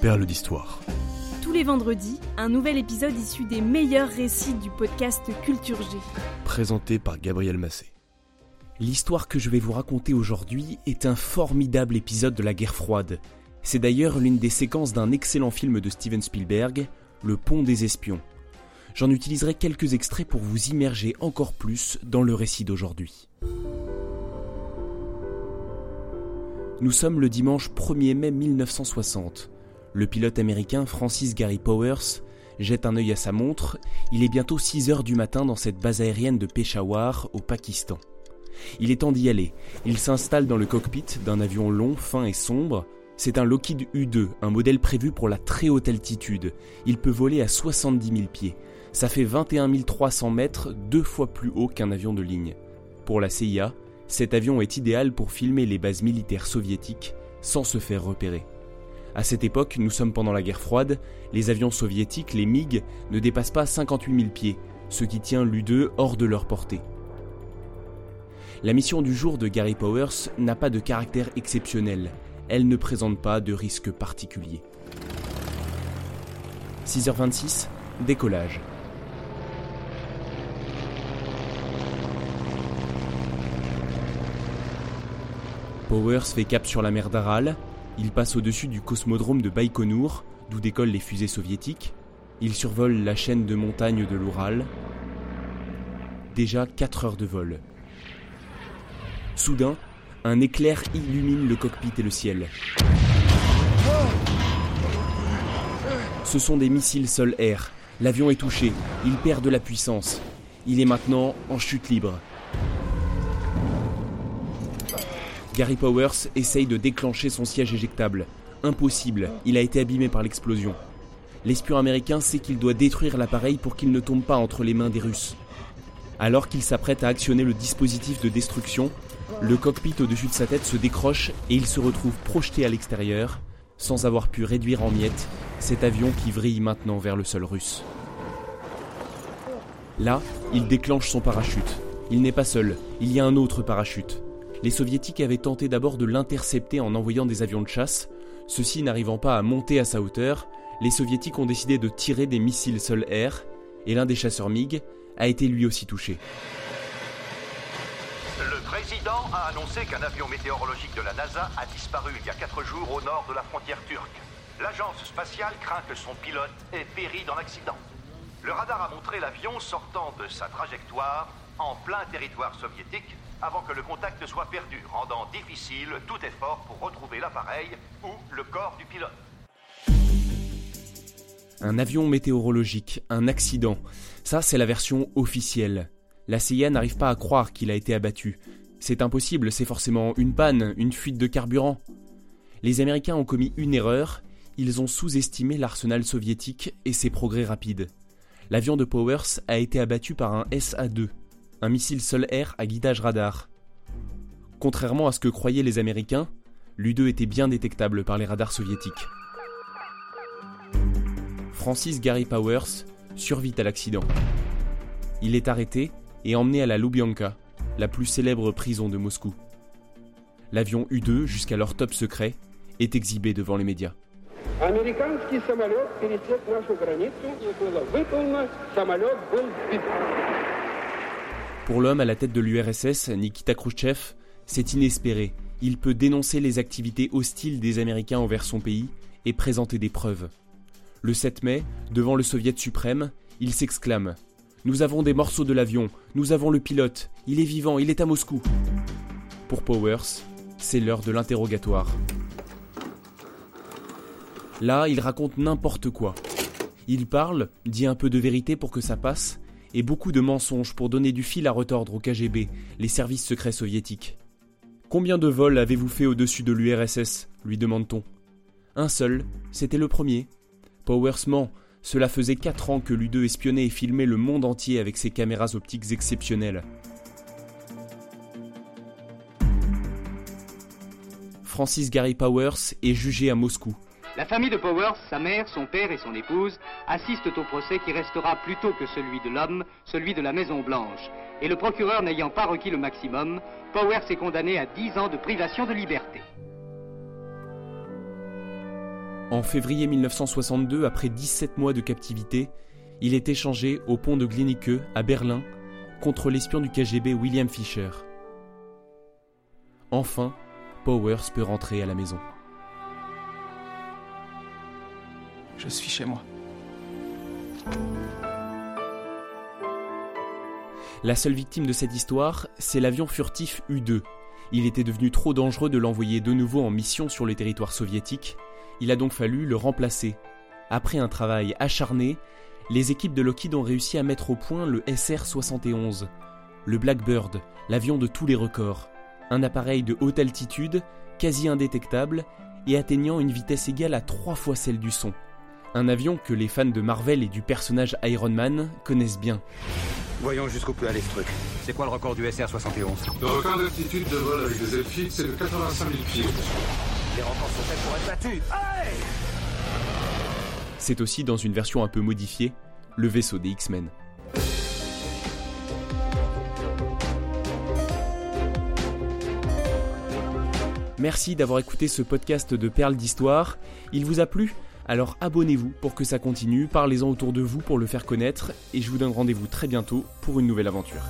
perles d'histoire. Tous les vendredis, un nouvel épisode issu des meilleurs récits du podcast Culture G. Présenté par Gabriel Massé. L'histoire que je vais vous raconter aujourd'hui est un formidable épisode de la guerre froide. C'est d'ailleurs l'une des séquences d'un excellent film de Steven Spielberg, Le Pont des Espions. J'en utiliserai quelques extraits pour vous immerger encore plus dans le récit d'aujourd'hui. Nous sommes le dimanche 1er mai 1960. Le pilote américain Francis Gary Powers jette un œil à sa montre. Il est bientôt 6 heures du matin dans cette base aérienne de Peshawar, au Pakistan. Il est temps d'y aller. Il s'installe dans le cockpit d'un avion long, fin et sombre. C'est un Lockheed U-2, un modèle prévu pour la très haute altitude. Il peut voler à 70 000 pieds. Ça fait 21 300 mètres, deux fois plus haut qu'un avion de ligne. Pour la CIA, cet avion est idéal pour filmer les bases militaires soviétiques sans se faire repérer. À cette époque, nous sommes pendant la guerre froide, les avions soviétiques, les MiG, ne dépassent pas 58 000 pieds, ce qui tient l'U-2 hors de leur portée. La mission du jour de Gary Powers n'a pas de caractère exceptionnel, elle ne présente pas de risque particulier. 6h26, décollage. Powers fait cap sur la mer d'Aral, il passe au-dessus du cosmodrome de Baïkonour, d'où décollent les fusées soviétiques, il survole la chaîne de montagnes de l'Oural. Déjà 4 heures de vol. Soudain, un éclair illumine le cockpit et le ciel. Ce sont des missiles sol-air. L'avion est touché, il perd de la puissance. Il est maintenant en chute libre. Gary Powers essaye de déclencher son siège éjectable. Impossible, il a été abîmé par l'explosion. L'espion américain sait qu'il doit détruire l'appareil pour qu'il ne tombe pas entre les mains des Russes. Alors qu'il s'apprête à actionner le dispositif de destruction, le cockpit au-dessus de sa tête se décroche et il se retrouve projeté à l'extérieur, sans avoir pu réduire en miettes cet avion qui vrille maintenant vers le sol russe. Là, il déclenche son parachute. Il n'est pas seul, il y a un autre parachute les soviétiques avaient tenté d'abord de l'intercepter en envoyant des avions de chasse. Ceux-ci n'arrivant pas à monter à sa hauteur, les soviétiques ont décidé de tirer des missiles sol-air, et l'un des chasseurs MiG a été lui aussi touché. Le président a annoncé qu'un avion météorologique de la NASA a disparu il y a quatre jours au nord de la frontière turque. L'agence spatiale craint que son pilote ait péri dans l'accident. Le radar a montré l'avion sortant de sa trajectoire en plein territoire soviétique avant que le contact soit perdu, rendant difficile tout effort pour retrouver l'appareil ou le corps du pilote. Un avion météorologique, un accident, ça c'est la version officielle. La CIA n'arrive pas à croire qu'il a été abattu. C'est impossible, c'est forcément une panne, une fuite de carburant. Les Américains ont commis une erreur, ils ont sous-estimé l'arsenal soviétique et ses progrès rapides. L'avion de Powers a été abattu par un SA-2, un missile sol-air à guidage radar. Contrairement à ce que croyaient les Américains, l'U-2 était bien détectable par les radars soviétiques. Francis Gary Powers survit à l'accident. Il est arrêté et emmené à la Lubyanka, la plus célèbre prison de Moscou. L'avion U-2, jusqu'alors top secret, est exhibé devant les médias. Pour l'homme à la tête de l'URSS, Nikita Khrouchtchev, c'est inespéré. Il peut dénoncer les activités hostiles des Américains envers son pays et présenter des preuves. Le 7 mai, devant le Soviet suprême, il s'exclame Nous avons des morceaux de l'avion, nous avons le pilote, il est vivant, il est à Moscou. Pour Powers, c'est l'heure de l'interrogatoire. Là, il raconte n'importe quoi. Il parle, dit un peu de vérité pour que ça passe, et beaucoup de mensonges pour donner du fil à retordre au KGB, les services secrets soviétiques. Combien de vols avez-vous fait au-dessus de l'URSS lui demande-t-on. Un seul, c'était le premier. Powers ment, cela faisait 4 ans que l'U2 espionnait et filmait le monde entier avec ses caméras optiques exceptionnelles. Francis Gary Powers est jugé à Moscou. La famille de Powers, sa mère, son père et son épouse, assistent au procès qui restera plutôt que celui de l'homme, celui de la Maison Blanche. Et le procureur n'ayant pas requis le maximum, Powers est condamné à 10 ans de privation de liberté. En février 1962, après 17 mois de captivité, il est échangé au pont de Glienicke à Berlin contre l'espion du KGB William Fischer. Enfin, Powers peut rentrer à la maison. Je suis chez moi. La seule victime de cette histoire, c'est l'avion furtif U-2. Il était devenu trop dangereux de l'envoyer de nouveau en mission sur le territoire soviétique. Il a donc fallu le remplacer. Après un travail acharné, les équipes de Lockheed ont réussi à mettre au point le SR-71, le Blackbird, l'avion de tous les records. Un appareil de haute altitude, quasi indétectable, et atteignant une vitesse égale à trois fois celle du son. Un avion que les fans de Marvel et du personnage Iron Man connaissent bien. Voyons jusqu'où peut aller ce truc. C'est quoi le record du SR-71 Le record d'altitude de vol avec des ailes fixes, c'est de 85 000 pieds. Les records sont faits pour être battus. Allez C'est aussi dans une version un peu modifiée, le vaisseau des X-Men. Merci d'avoir écouté ce podcast de Perles d'Histoire. Il vous a plu? Alors abonnez-vous pour que ça continue, parlez-en autour de vous pour le faire connaître, et je vous donne rendez-vous très bientôt pour une nouvelle aventure.